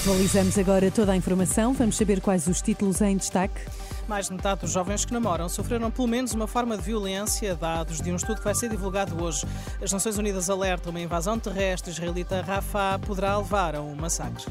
Atualizamos agora toda a informação. Vamos saber quais os títulos em destaque. Mais de metade dos jovens que namoram sofreram pelo menos uma forma de violência, dados de um estudo que vai ser divulgado hoje. As Nações Unidas alertam uma invasão terrestre israelita Rafah poderá levar a um massacre.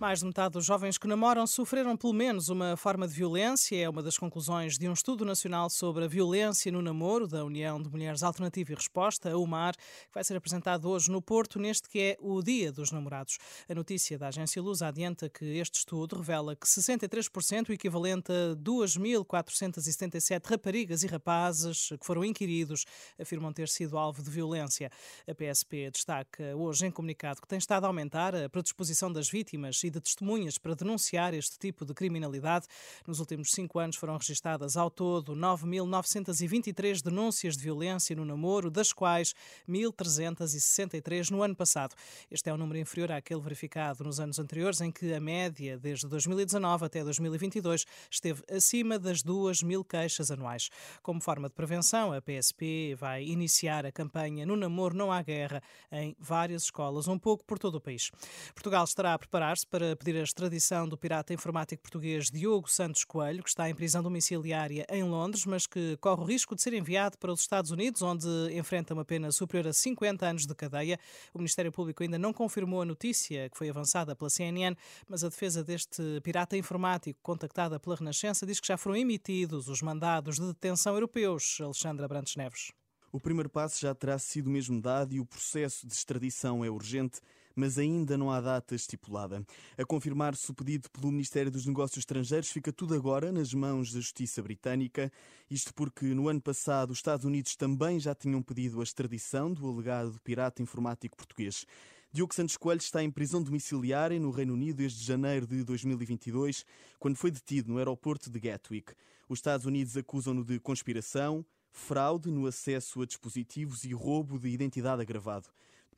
Mais de metade dos jovens que namoram sofreram pelo menos uma forma de violência. É uma das conclusões de um estudo nacional sobre a violência no namoro da União de Mulheres Alternativa e Resposta, a UMAR, que vai ser apresentado hoje no Porto, neste que é o Dia dos Namorados. A notícia da agência Luz adianta que este estudo revela que 63%, o equivalente a 2.477 raparigas e rapazes que foram inquiridos, afirmam ter sido alvo de violência. A PSP destaca hoje em comunicado que tem estado a aumentar a predisposição das vítimas e de testemunhas para denunciar este tipo de criminalidade. Nos últimos cinco anos foram registadas ao todo 9.923 denúncias de violência no namoro, das quais 1.363 no ano passado. Este é um número inferior àquele verificado nos anos anteriores, em que a média, desde 2019 até 2022, esteve acima das 2 mil queixas anuais. Como forma de prevenção, a PSP vai iniciar a campanha No Namoro Não Há Guerra em várias escolas, um pouco por todo o país. Portugal estará a preparar-se para para pedir a extradição do pirata informático português Diogo Santos Coelho, que está em prisão domiciliária em Londres, mas que corre o risco de ser enviado para os Estados Unidos, onde enfrenta uma pena superior a 50 anos de cadeia. O Ministério Público ainda não confirmou a notícia que foi avançada pela CNN, mas a defesa deste pirata informático, contactada pela Renascença, diz que já foram emitidos os mandados de detenção europeus. Alexandra Brantes Neves. O primeiro passo já terá sido mesmo dado e o processo de extradição é urgente mas ainda não há data estipulada. A confirmar-se o pedido pelo Ministério dos Negócios Estrangeiros, fica tudo agora nas mãos da Justiça Britânica. Isto porque no ano passado os Estados Unidos também já tinham pedido a extradição do alegado pirata informático português. Diogo Santos Coelho está em prisão domiciliária no Reino Unido desde janeiro de 2022, quando foi detido no aeroporto de Gatwick. Os Estados Unidos acusam-no de conspiração, fraude no acesso a dispositivos e roubo de identidade agravado.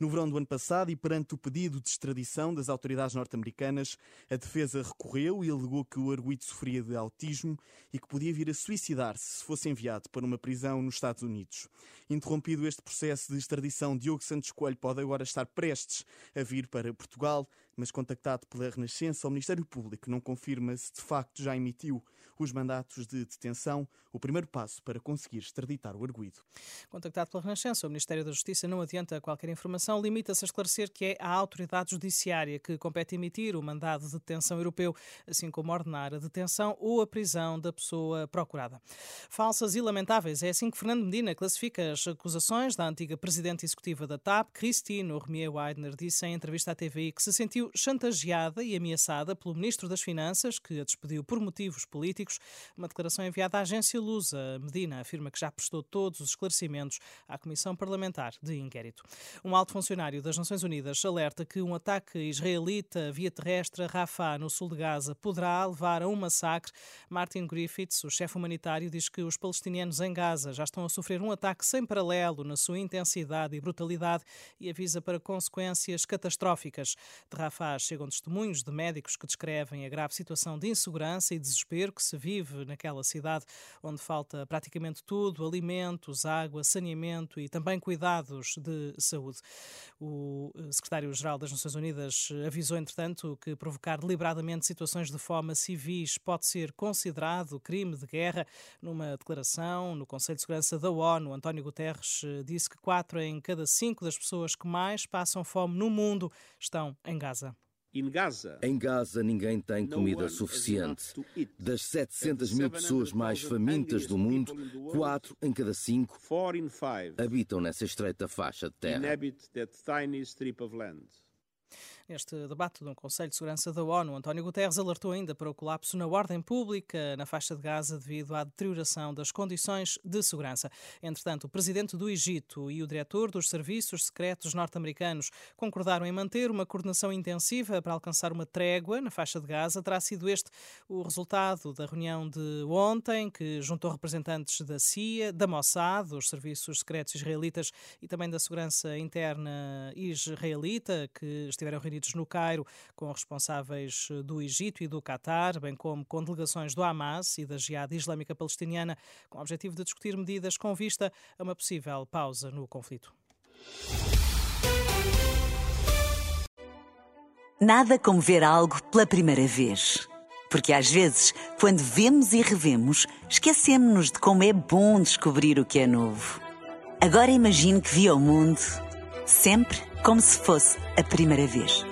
No verão do ano passado, e perante o pedido de extradição das autoridades norte-americanas, a defesa recorreu e alegou que o arguido sofria de autismo e que podia vir a suicidar-se se fosse enviado para uma prisão nos Estados Unidos. Interrompido este processo de extradição, Diogo Santos Coelho pode agora estar prestes a vir para Portugal, mas contactado pela Renascença, o Ministério Público não confirma se de facto já emitiu os mandatos de detenção, o primeiro passo para conseguir extraditar o arguído. Contactado pela Renascença, o Ministério da Justiça não adianta qualquer informação, limita-se a esclarecer que é a autoridade judiciária que compete emitir o mandado de detenção europeu, assim como ordenar a detenção ou a prisão da pessoa procurada. Falsas e lamentáveis, é assim que Fernando Medina classifica as acusações da antiga presidente executiva da TAP, Christine Romier Weidner, disse em entrevista à TVI que se sentiu chantageada e ameaçada pelo Ministro das Finanças, que a despediu por motivos políticos. Uma declaração enviada à agência Lusa, Medina afirma que já prestou todos os esclarecimentos à Comissão Parlamentar de Inquérito. Um alto funcionário das Nações Unidas alerta que um ataque israelita via terrestre a Rafah, no sul de Gaza, poderá levar a um massacre. Martin Griffiths, o chefe humanitário, diz que os palestinianos em Gaza já estão a sofrer um ataque sem paralelo na sua intensidade e brutalidade e avisa para consequências catastróficas. De Rafah chegam testemunhos de médicos que descrevem a grave situação de insegurança e desespero que se vive naquela cidade, onde falta praticamente tudo: alimentos, água, saneamento e também cuidados de saúde. O eh, secretário-geral das Nações Unidas avisou, entretanto, que provocar deliberadamente situações de fome civis pode ser considerado crime de guerra. Numa declaração no Conselho de Segurança da ONU, António Guterres eh, disse que quatro em cada cinco das pessoas que mais passam fome no mundo estão em Gaza. Em Gaza, ninguém tem comida suficiente. Das 700 mil pessoas mais famintas do mundo, 4 em cada 5 habitam nessa estreita faixa de terra. Este debate no Conselho de Segurança da ONU, António Guterres alertou ainda para o colapso na ordem pública na faixa de Gaza devido à deterioração das condições de segurança. Entretanto, o presidente do Egito e o diretor dos serviços secretos norte-americanos concordaram em manter uma coordenação intensiva para alcançar uma trégua na faixa de Gaza. Terá sido este o resultado da reunião de ontem, que juntou representantes da CIA, da Mossad, dos serviços secretos israelitas e também da segurança interna israelita, que estiveram reunidos no Cairo com responsáveis eh, do Egito e do Catar, bem como com delegações do Hamas e da Jihad Islâmica Palestiniana, com o objetivo de discutir medidas com vista a uma possível pausa no conflito. Nada como ver algo pela primeira vez. Porque às vezes, quando vemos e revemos, esquecemos-nos de como é bom descobrir o que é novo. Agora imagine que viu o mundo sempre como se fosse a primeira vez.